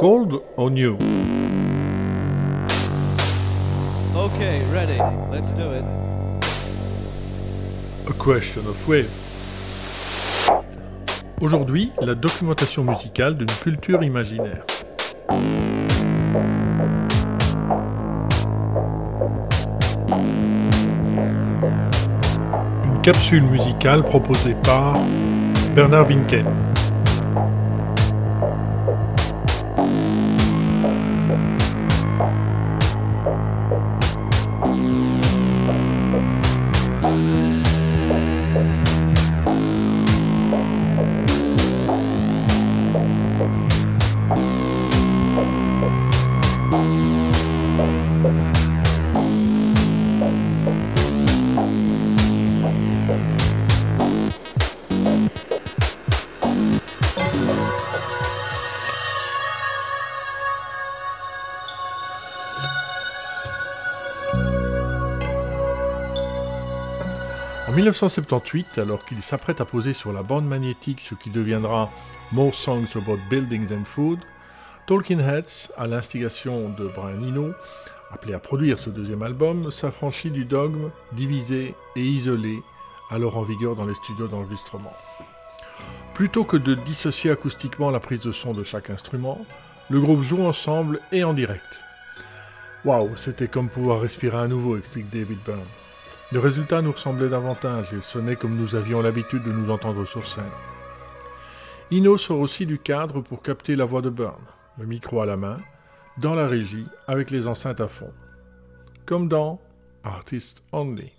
Cold or new? Okay, ready. Let's do it. A question of wave. Aujourd'hui, la documentation musicale d'une culture imaginaire. Une capsule musicale proposée par Bernard Winken. 1978, alors qu'il s'apprête à poser sur la bande magnétique ce qui deviendra More Songs About Buildings and Food, Talking Heads, à l'instigation de Brian Eno, appelé à produire ce deuxième album, s'affranchit du dogme divisé et isolé, alors en vigueur dans les studios d'enregistrement. Plutôt que de dissocier acoustiquement la prise de son de chaque instrument, le groupe joue ensemble et en direct. Waouh, c'était comme pouvoir respirer à nouveau, explique David Byrne. Le résultat nous ressemblait davantage et sonnait comme nous avions l'habitude de nous entendre sur scène. Ino sort aussi du cadre pour capter la voix de Byrne, le micro à la main, dans la régie avec les enceintes à fond. Comme dans Artist Only.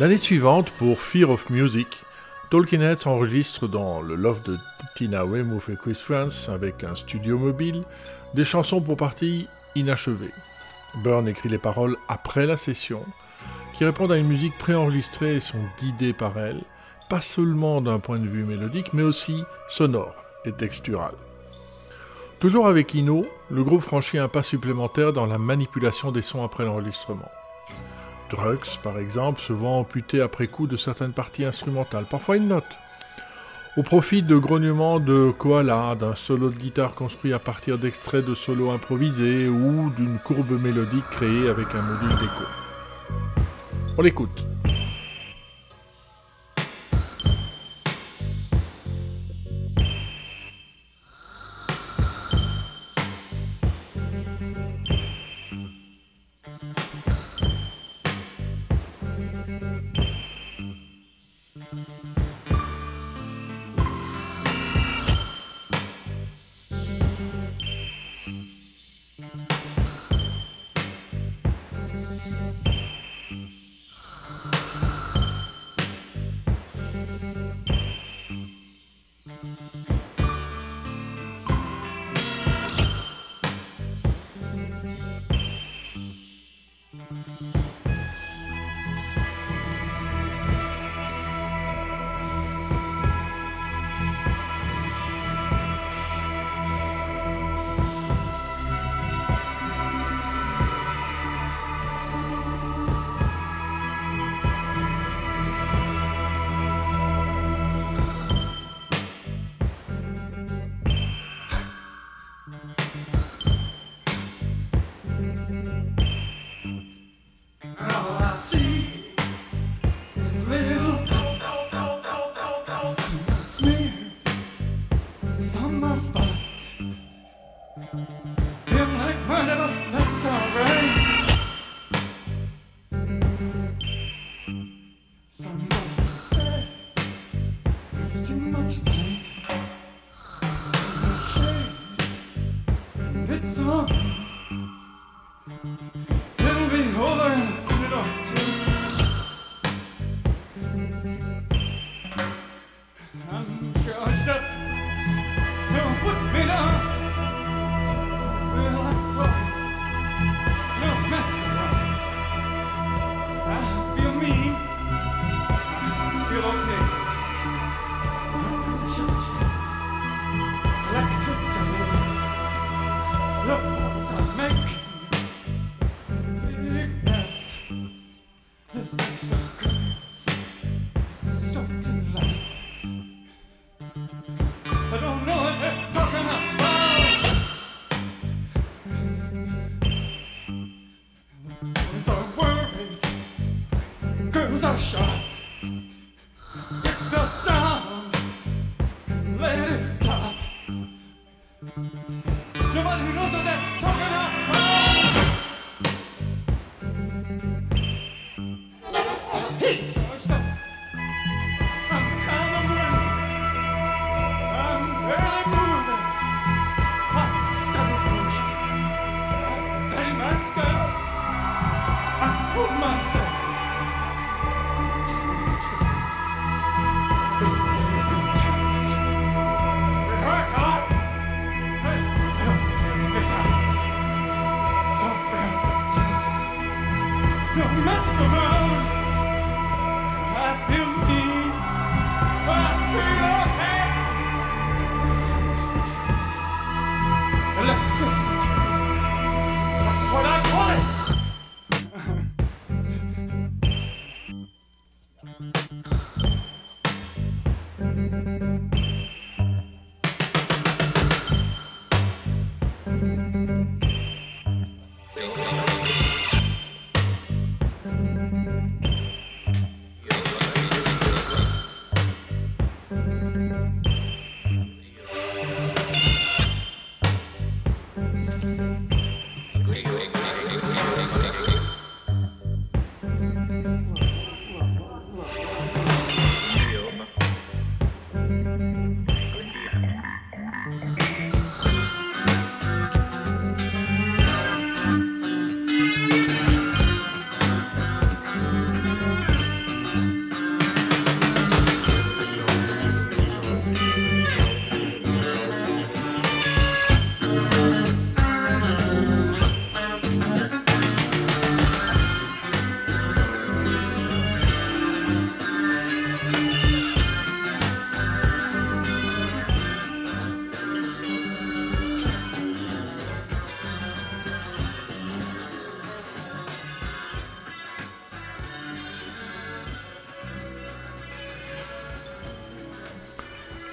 L'année suivante, pour Fear of Music, Talking Heads enregistre dans le loft de Tina Weymouth et Chris France avec un studio mobile des chansons pour partie inachevées. Byrne écrit les paroles après la session, qui répondent à une musique préenregistrée et sont guidées par elle, pas seulement d'un point de vue mélodique, mais aussi sonore et textural. Toujours avec Ino, le groupe franchit un pas supplémentaire dans la manipulation des sons après l'enregistrement. Drugs, par exemple, se voit amputé après coup de certaines parties instrumentales, parfois une note, au profit de grognements de koala, d'un solo de guitare construit à partir d'extraits de solos improvisés ou d'une courbe mélodique créée avec un module d'écho. On l'écoute.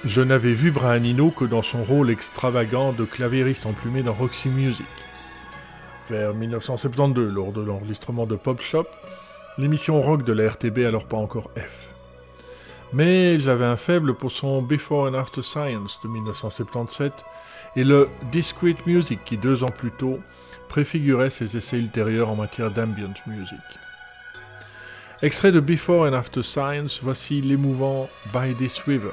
Je n'avais vu Brian Eno que dans son rôle extravagant de clavieriste emplumé dans Roxy Music. Vers 1972, lors de l'enregistrement de Pop Shop, l'émission rock de la RTB alors pas encore F. Mais j'avais un faible pour son Before and After Science de 1977 et le Discrete Music qui deux ans plus tôt préfigurait ses essais ultérieurs en matière d'ambient music. Extrait de Before and After Science, voici l'émouvant By This River,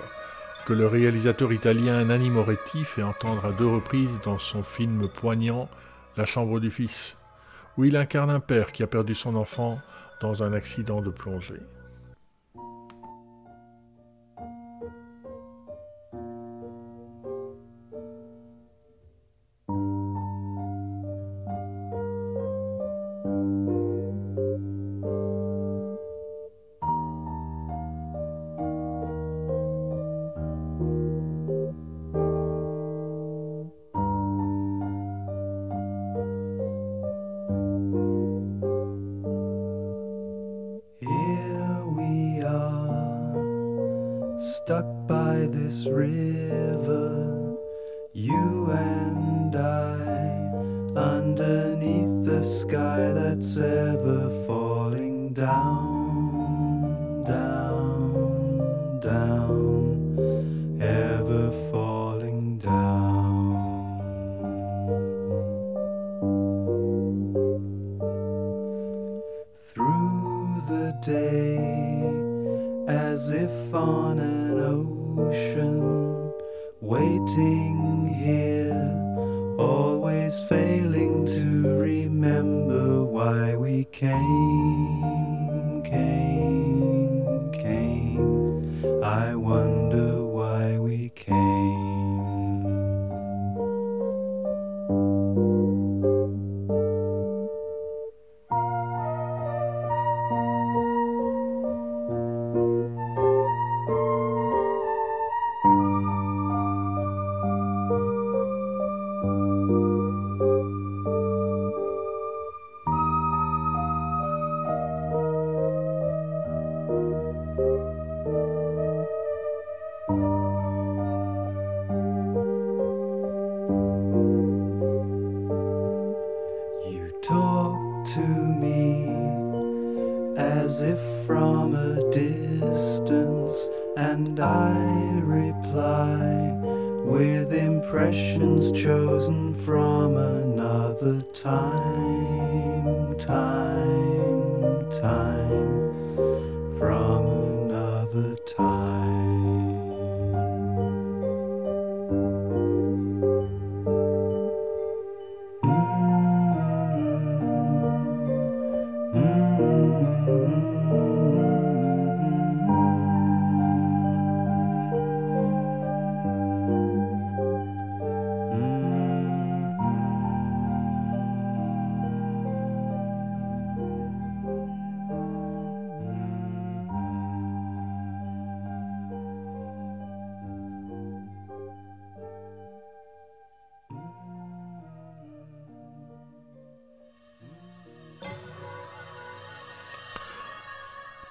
que le réalisateur italien Nanni Moretti fait entendre à deux reprises dans son film poignant La chambre du fils, où il incarne un père qui a perdu son enfant dans un accident de plongée.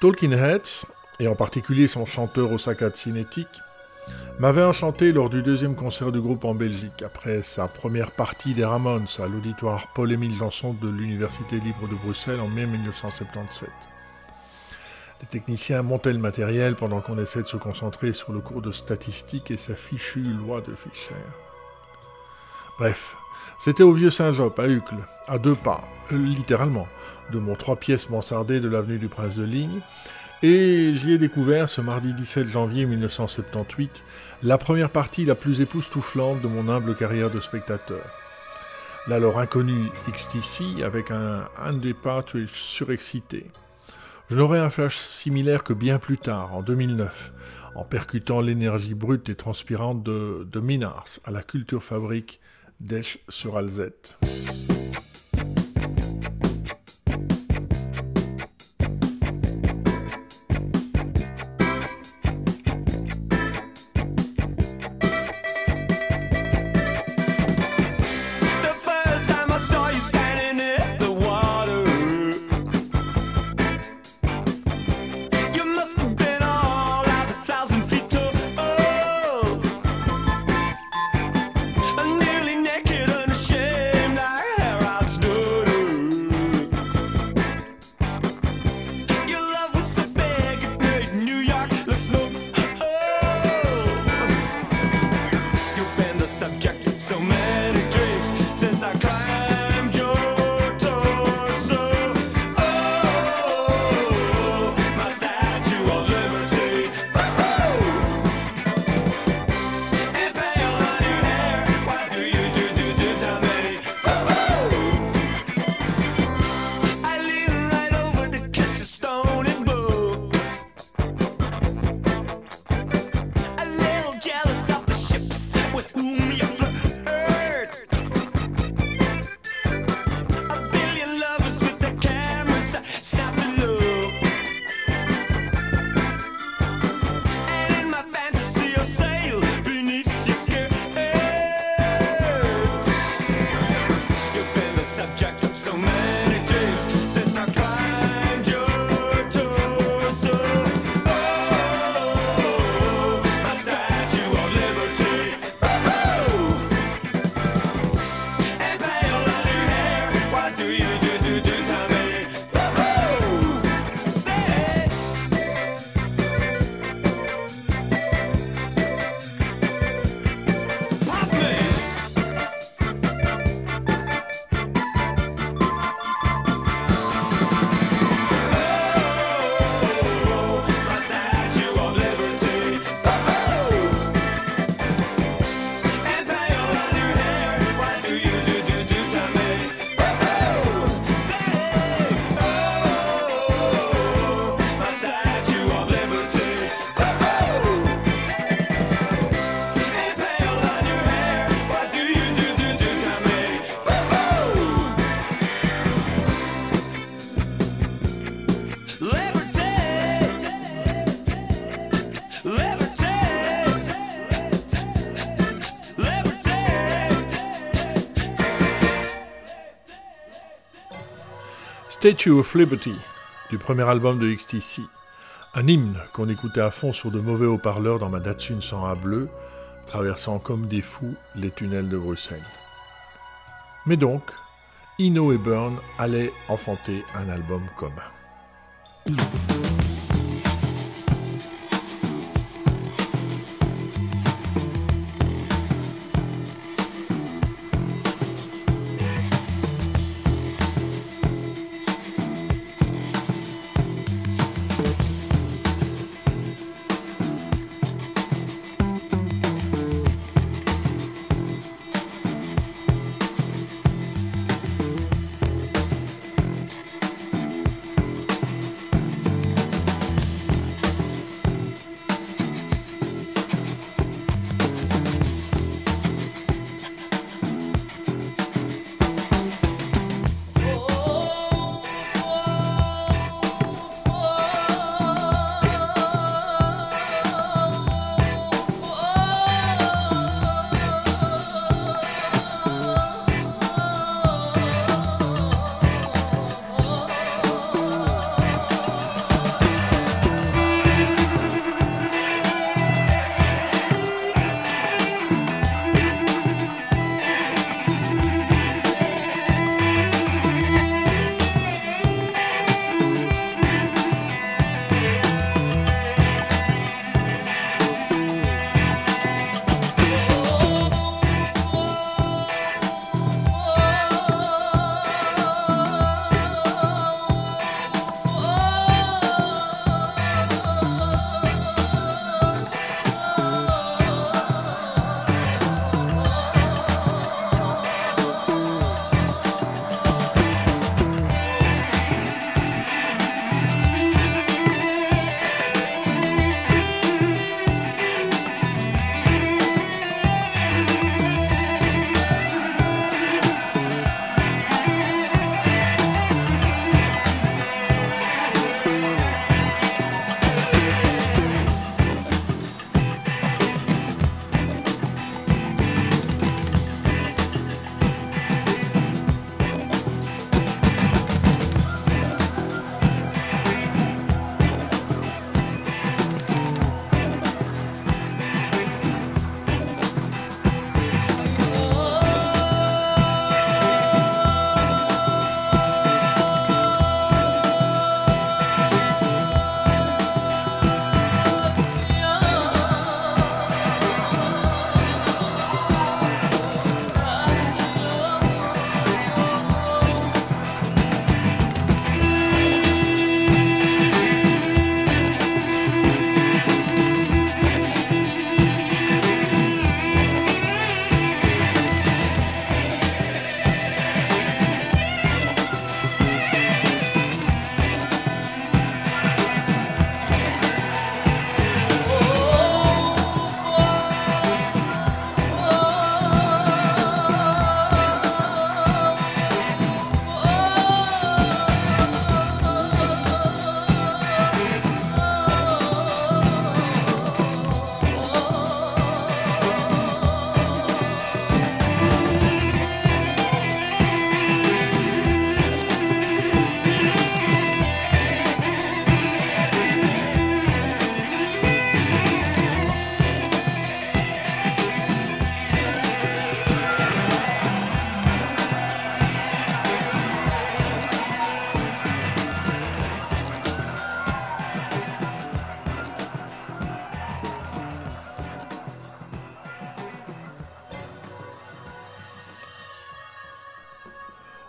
Talking Heads, et en particulier son chanteur Osaka Cinétique, m'avait enchanté lors du deuxième concert du groupe en Belgique, après sa première partie des Ramones à l'auditoire Paul-Émile Janson de l'Université libre de Bruxelles en mai 1977. Les techniciens montaient le matériel pendant qu'on essaie de se concentrer sur le cours de statistique et sa fichue loi de Fischer. Bref, c'était au Vieux Saint-Job, à Uccle, à deux pas, littéralement, de mon trois pièces mansardées de l'avenue du Prince de Ligne, et j'y ai découvert ce mardi 17 janvier 1978 la première partie la plus époustouflante de mon humble carrière de spectateur. L'alors inconnu XTC avec un Andy Partridge surexcité. Je n'aurai un flash similaire que bien plus tard, en 2009, en percutant l'énergie brute et transpirante de, de Minars à la Culture Fabrique d'Esch sur Alzette. Statue of Liberty, du premier album de XTC. Un hymne qu'on écoutait à fond sur de mauvais haut-parleurs dans ma Datsun 100A bleue, traversant comme des fous les tunnels de Bruxelles. Mais donc, Ino et Burn allaient enfanter un album commun.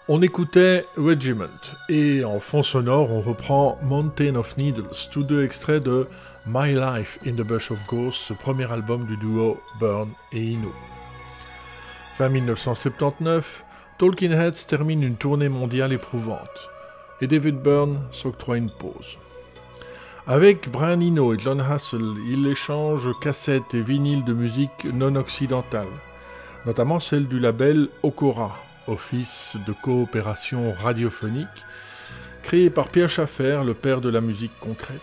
On écoutait Regiment et en fond sonore on reprend Mountain of Needles, tous deux extraits de My Life in the Bush of Ghosts, ce premier album du duo Burn et Inu. Fin 1979, Talking Heads termine une tournée mondiale éprouvante et David Byrne s'octroie une pause. Avec Brian Eno et John Hassel, il échange cassettes et vinyles de musique non occidentale, notamment celle du label Okora, office de coopération radiophonique, créé par Pierre Schaffer, le père de la musique concrète.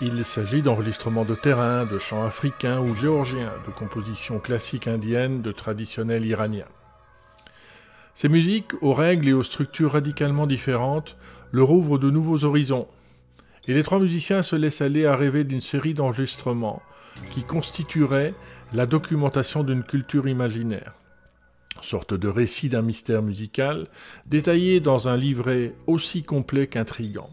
Il s'agit d'enregistrements de terrain, de chants africains ou géorgiens, de compositions classiques indiennes, de traditionnels iraniens. Ces musiques, aux règles et aux structures radicalement différentes, leur ouvrent de nouveaux horizons. Et les trois musiciens se laissent aller à rêver d'une série d'enregistrements qui constituerait la documentation d'une culture imaginaire sorte de récit d'un mystère musical, détaillé dans un livret aussi complet qu'intrigant.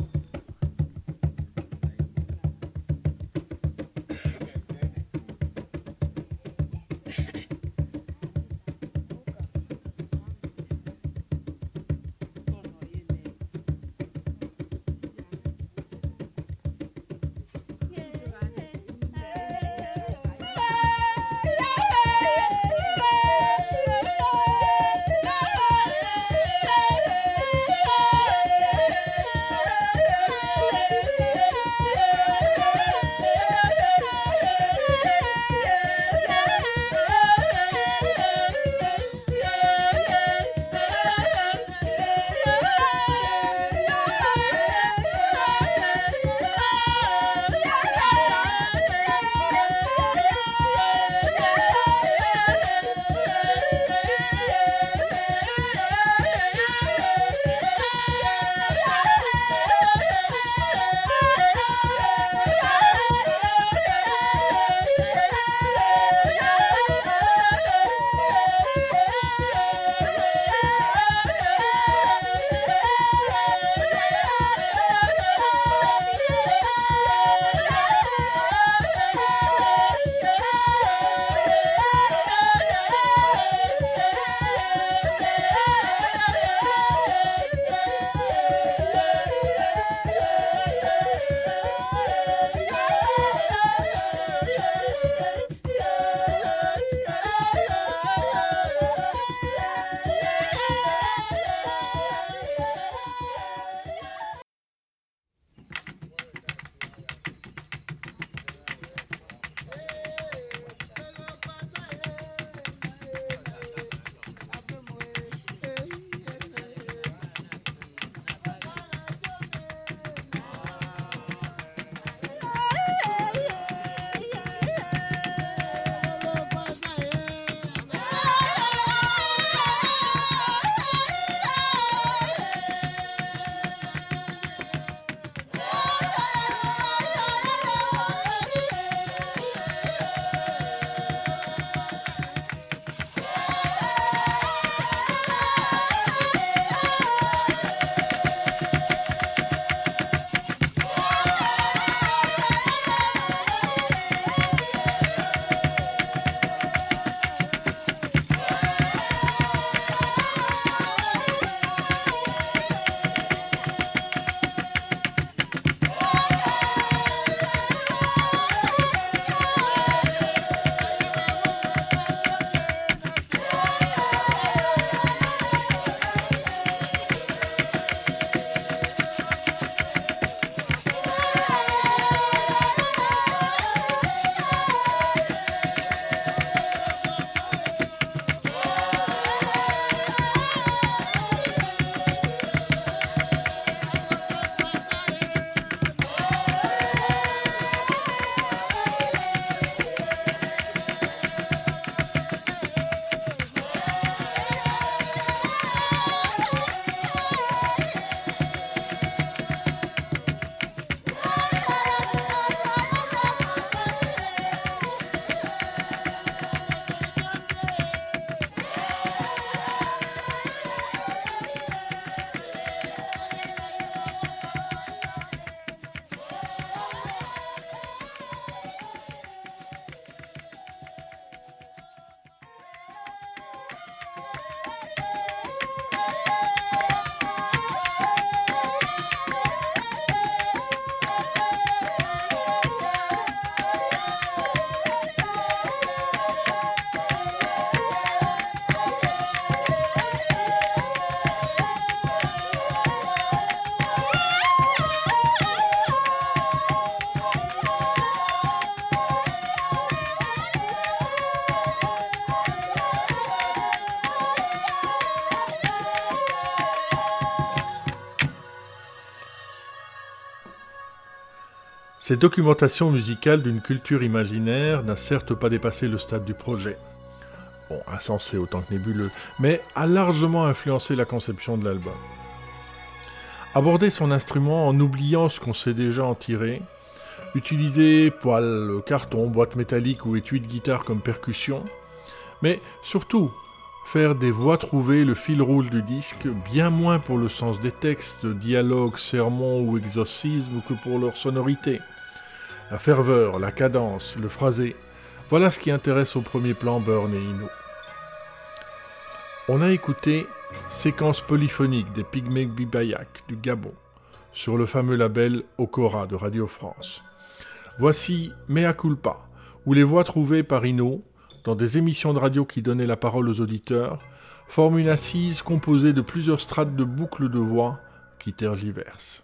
Ces documentations musicales d'une culture imaginaire n'a certes pas dépassé le stade du projet, bon, insensé autant que nébuleux, mais a largement influencé la conception de l'album. Aborder son instrument en oubliant ce qu'on sait déjà en tirer, utiliser poils, carton, boîte métallique ou étui de guitare comme percussion, mais surtout faire des voix trouver le fil rouge du disque, bien moins pour le sens des textes, dialogues, sermons ou exorcismes que pour leur sonorité. La ferveur, la cadence, le phrasé, voilà ce qui intéresse au premier plan Burn et Ino. On a écouté Séquence polyphonique des Pygmées Bibayak du Gabon sur le fameux label Okora de Radio France. Voici Mea culpa, où les voix trouvées par Ino, dans des émissions de radio qui donnaient la parole aux auditeurs, forment une assise composée de plusieurs strates de boucles de voix qui tergiversent.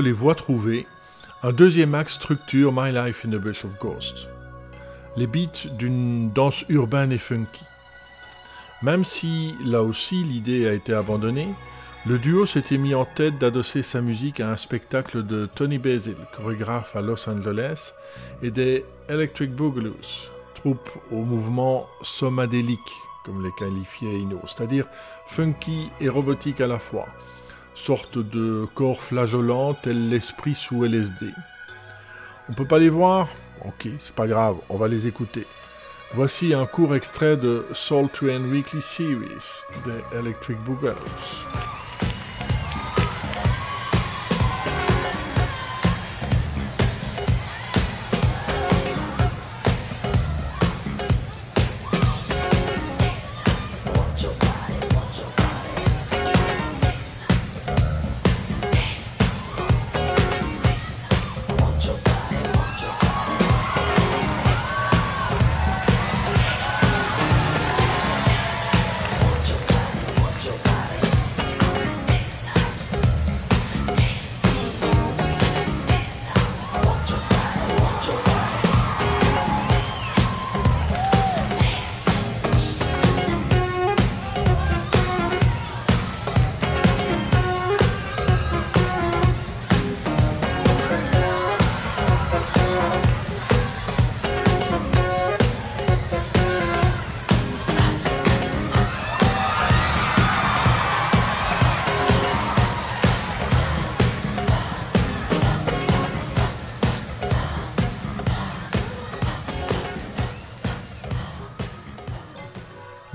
Les voix trouvées, un deuxième axe structure My Life in a Bush of Ghosts. Les beats d'une danse urbaine et funky. Même si, là aussi, l'idée a été abandonnée, le duo s'était mis en tête d'adosser sa musique à un spectacle de Tony Basil, chorégraphe à Los Angeles, et des Electric Boogaloo, troupe au mouvement somadélique, comme les qualifiait Ino, c'est-à-dire funky et robotique à la fois, sorte de corps flageolant tel l'esprit sous LSD. On peut pas les voir? Ok, c'est pas grave, on va les écouter. Voici un court extrait de Soul Train Weekly Series des Electric Boogaloo.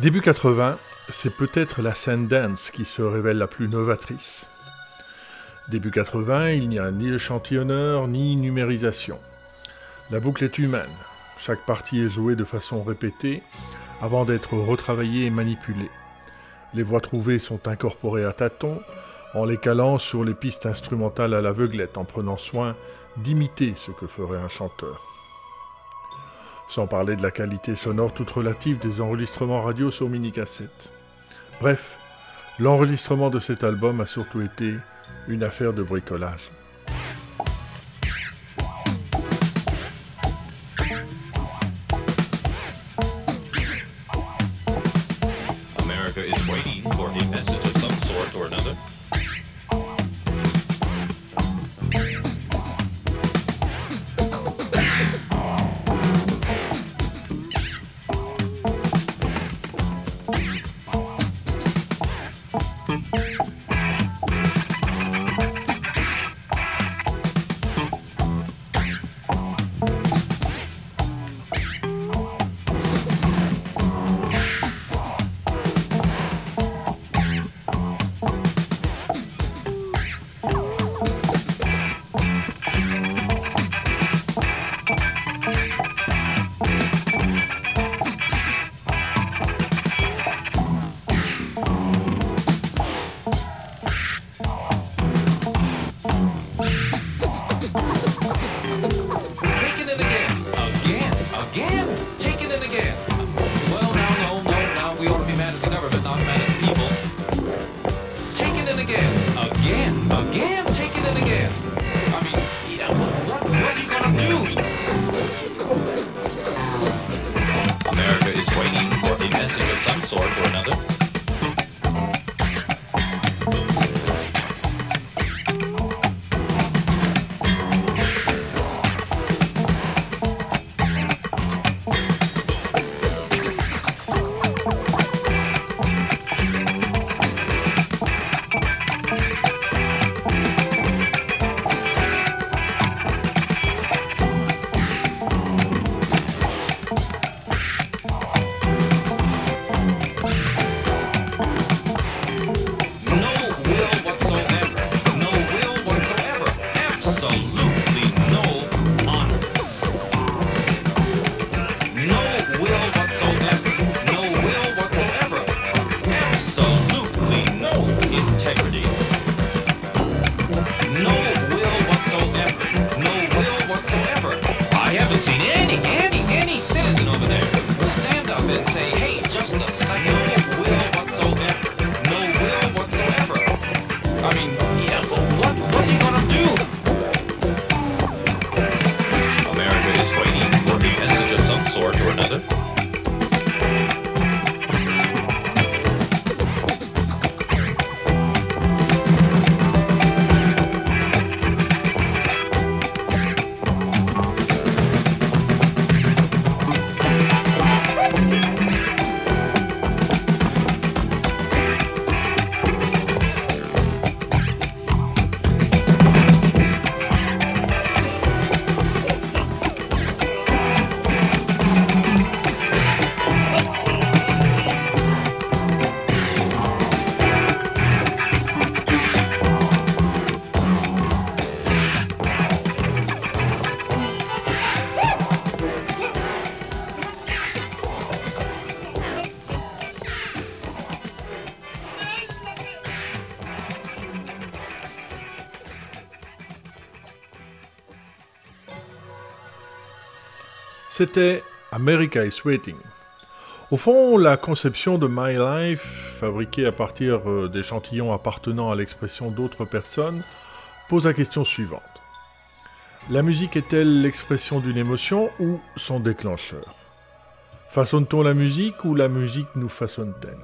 Début 80, c'est peut-être la scène dance qui se révèle la plus novatrice. Début 80, il n'y a ni échantillonneur ni numérisation. La boucle est humaine. Chaque partie est jouée de façon répétée avant d'être retravaillée et manipulée. Les voix trouvées sont incorporées à tâtons en les calant sur les pistes instrumentales à l'aveuglette en prenant soin d'imiter ce que ferait un chanteur sans parler de la qualité sonore toute relative des enregistrements radio sur mini-cassette. Bref, l'enregistrement de cet album a surtout été une affaire de bricolage. C'était America is Waiting. Au fond, la conception de My Life, fabriquée à partir euh, d'échantillons appartenant à l'expression d'autres personnes, pose la question suivante. La musique est-elle l'expression d'une émotion ou son déclencheur? Façonne-t-on la musique ou la musique nous façonne-t-elle?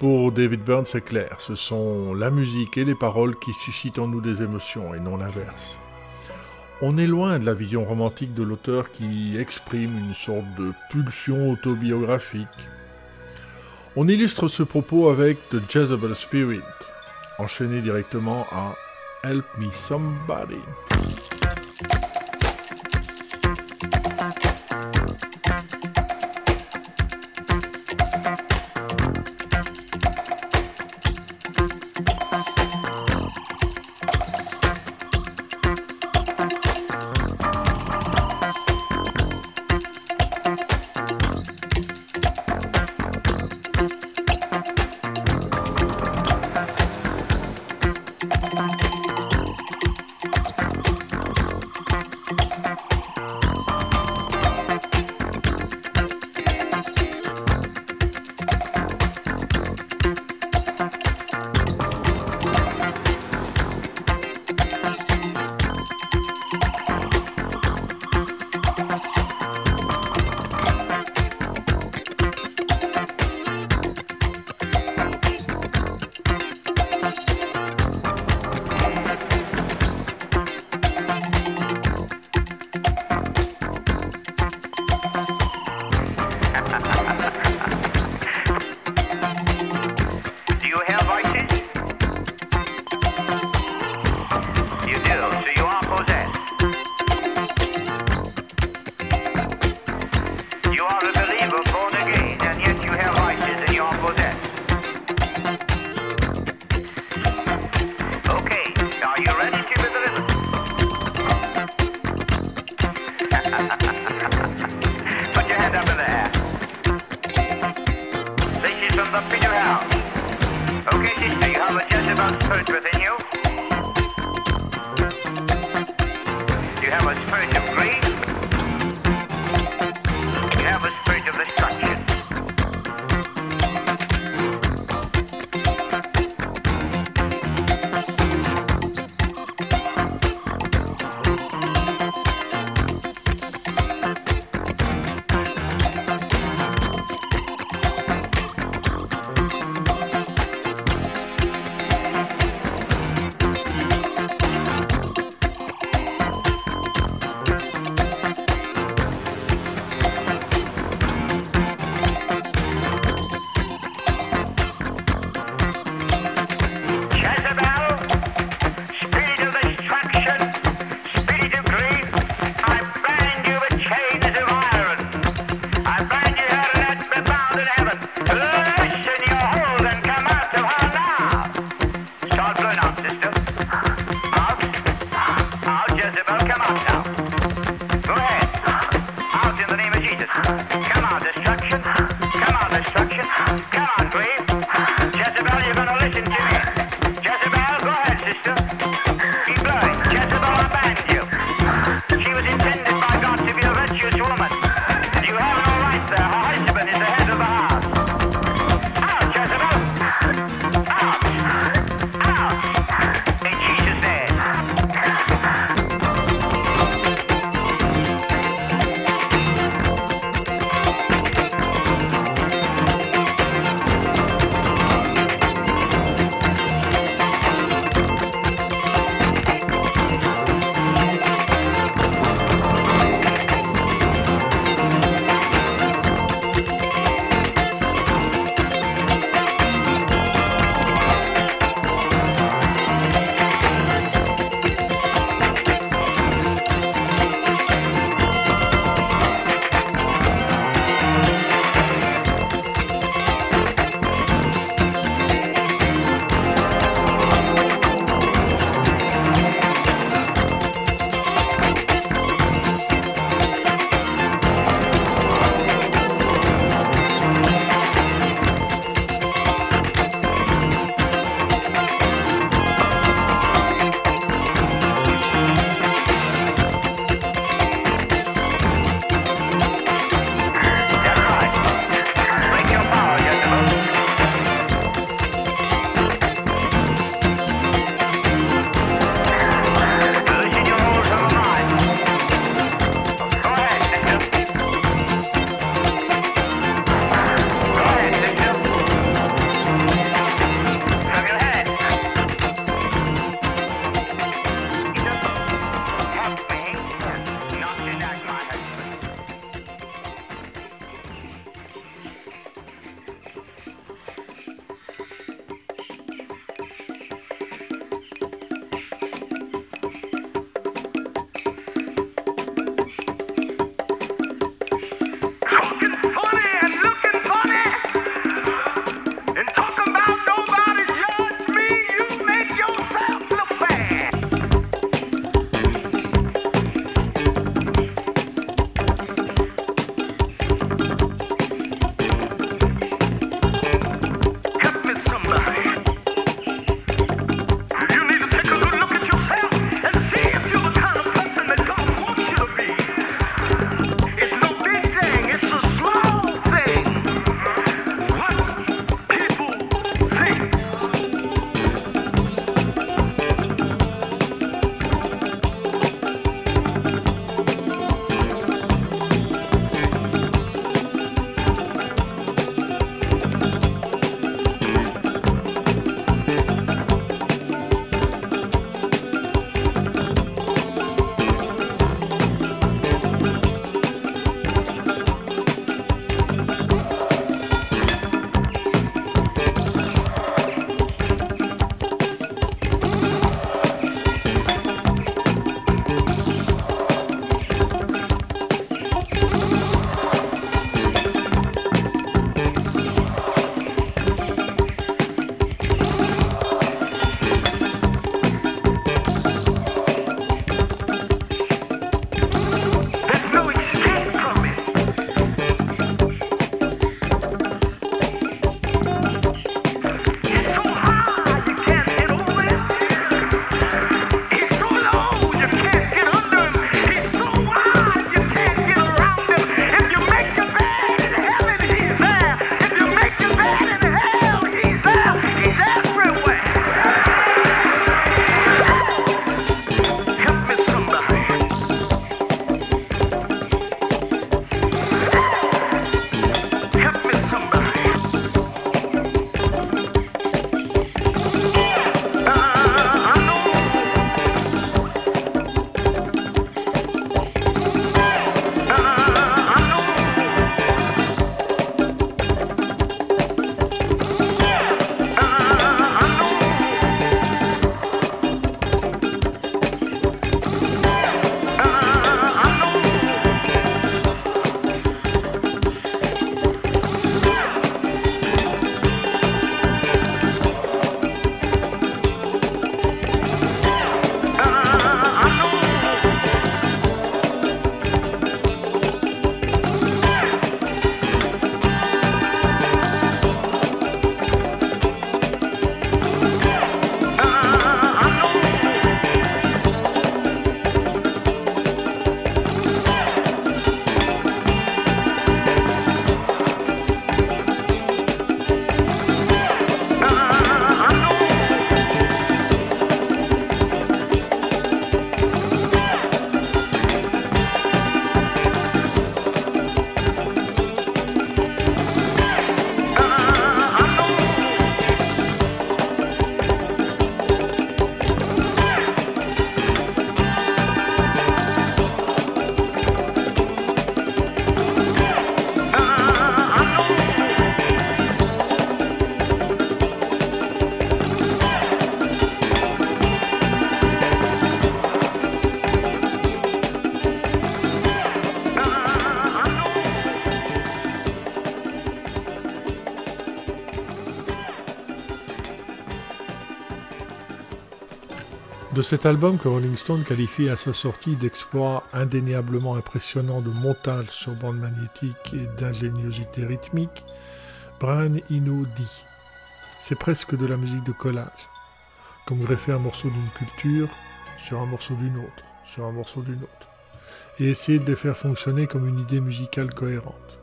Pour David Byrne, c'est clair, ce sont la musique et les paroles qui suscitent en nous des émotions et non l'inverse. On est loin de la vision romantique de l'auteur qui exprime une sorte de pulsion autobiographique. On illustre ce propos avec The Jezebel Spirit, enchaîné directement à Help Me Somebody. have a just about within you. Cet album que Rolling Stone qualifie à sa sortie d'exploit indéniablement impressionnant de montage sur bande magnétique et d'ingéniosité rythmique, Brian Eno dit C'est presque de la musique de collage, comme greffer un morceau d'une culture sur un morceau d'une autre, sur un morceau d'une autre, et essayer de les faire fonctionner comme une idée musicale cohérente.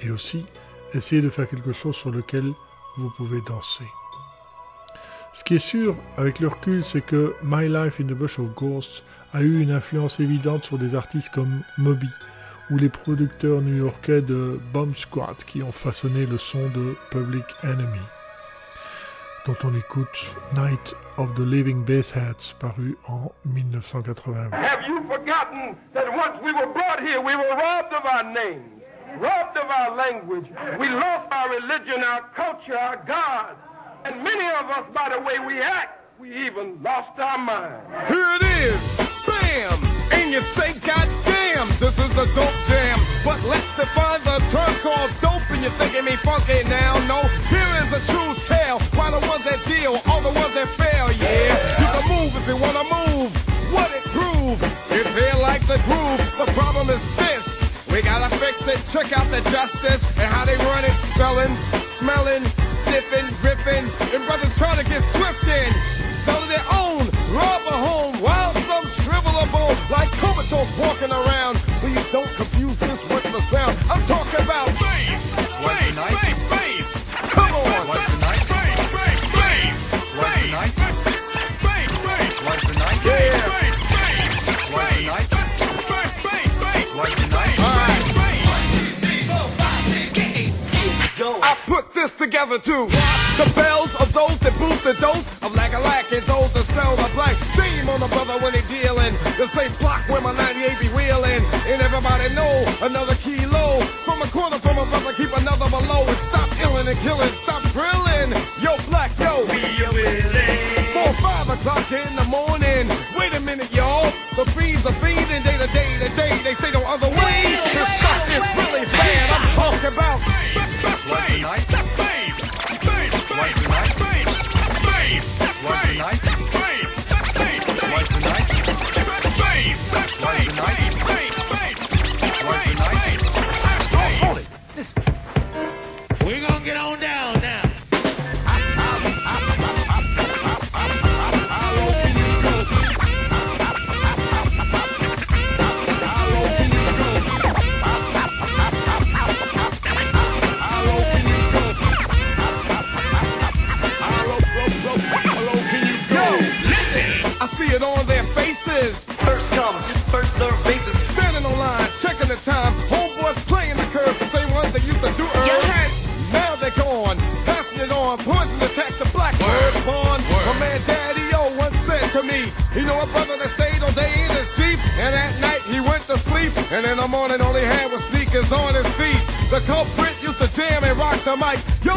Et aussi, essayer de faire quelque chose sur lequel vous pouvez danser. Ce qui est sûr, avec le recul, c'est que My Life in the Bush of Ghosts a eu une influence évidente sur des artistes comme Moby ou les producteurs new-yorkais de Bomb Squad qui ont façonné le son de Public Enemy, dont on écoute Night of the Living Bassheads paru en 1988. Have you forgotten that once we were brought here, we were robbed robbed of our language, we lost our religion, our culture, our God. And many of us, by the way we act, we even lost our mind. Here it is, bam! And you say, God damn, this is a dope jam. But let's define the term called dope, and you're thinking me funky now. No, here is a true tale. Why the ones that deal, all the ones that fail, yeah. You can move if you wanna move. What it prove? It's here like the groove. The problem is this. We gotta fix it, check out the justice and how they run it, selling, smelling, sniffing, riffing, and brothers trying to get swift in. Selling their own, rob a home, while some shrivel a bone, like comatose walking around. Please don't confuse this with the sound. I'm talking about bass, bass, bass, bass. This together too. The bells of those that boost the dose of lack a lack and those that sell the black. Shame on the brother when they dealing. The same block where my 98 be wheeling. And everybody know another kilo. From a corner from a brother, keep another below. And stop illing and killing, stop grilling. Yo, black, yo. Four, five o'clock in the morning. Wait a minute, y'all. The fiends are fiending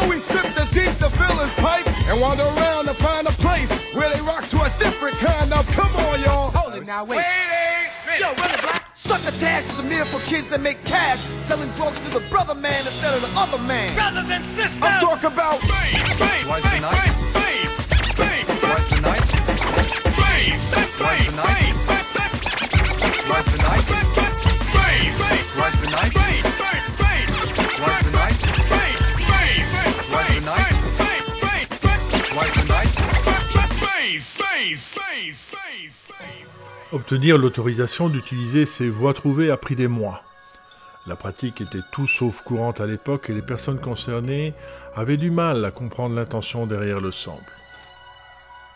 mic. Yo, he stripped the Jeep to fill his pipe and wander around to find a place where they rock to a different kind of. Come on, y'all. Hold it now, wait. wait Yo, run it black. Sucker tax is a meal for kids that make cash, selling drugs to the brother man instead of the other man. Brothers and sisters. I'm talking about What's the night? Obtenir l'autorisation d'utiliser ces voix trouvées a pris des mois. La pratique était tout sauf courante à l'époque et les personnes concernées avaient du mal à comprendre l'intention derrière le sample.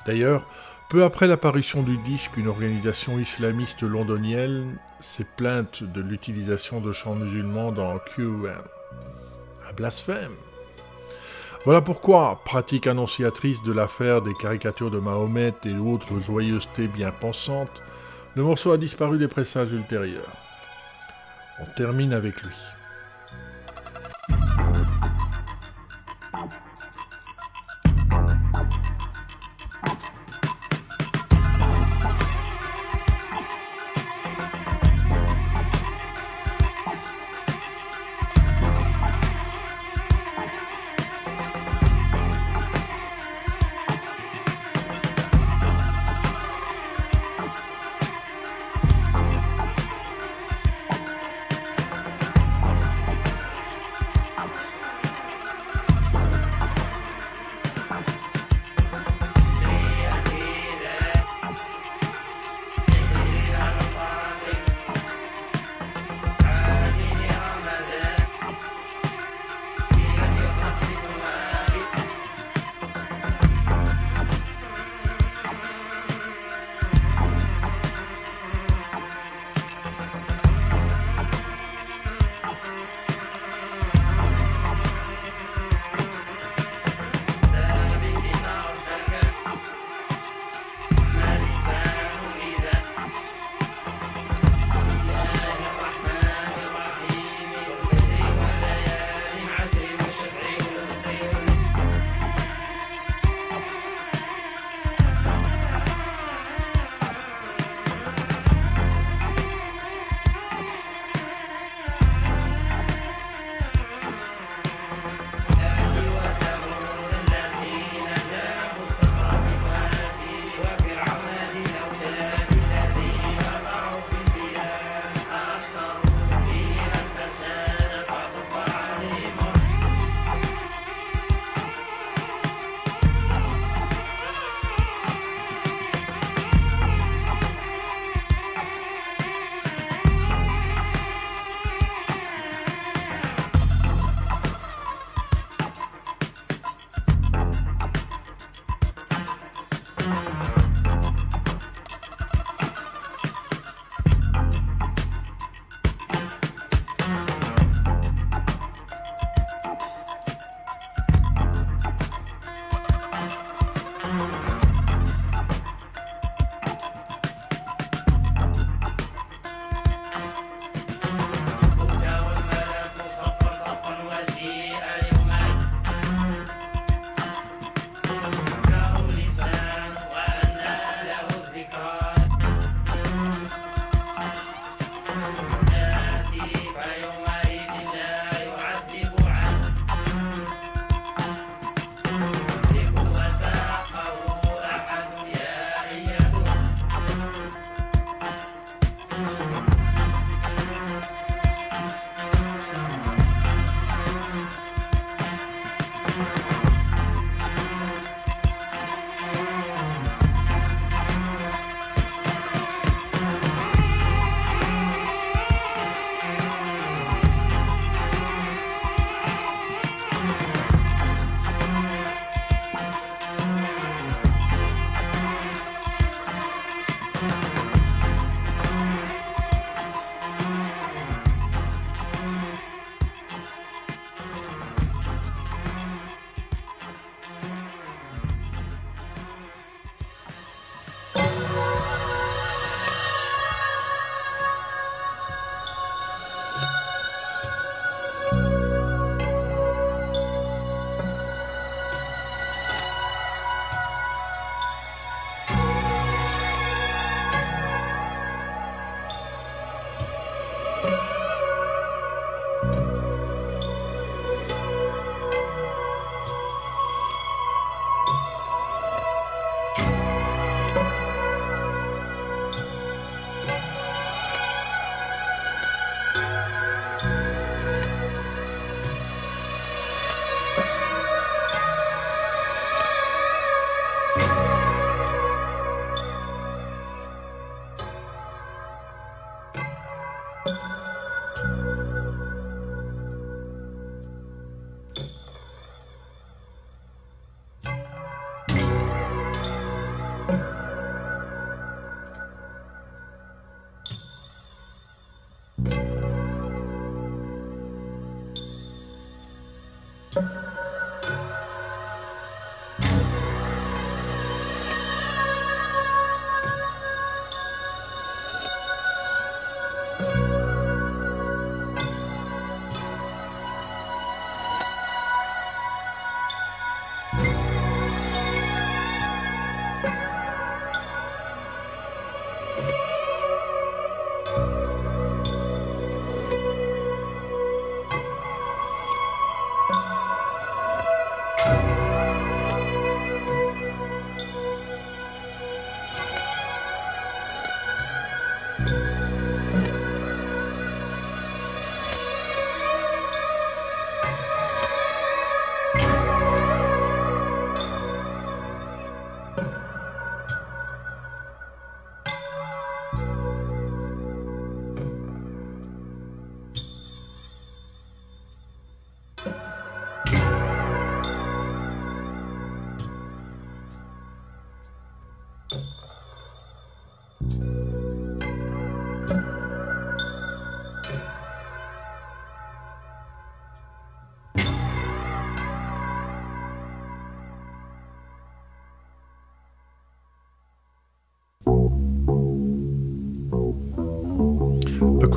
D'ailleurs, peu après l'apparition du disque, une organisation islamiste londonienne s'est plainte de l'utilisation de chants musulmans dans QM. Un blasphème voilà pourquoi, pratique annonciatrice de l'affaire des caricatures de Mahomet et autres joyeusetés bien pensantes, le morceau a disparu des pressages ultérieurs. On termine avec lui.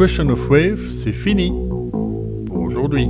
Question of Wave, c'est fini pour aujourd'hui.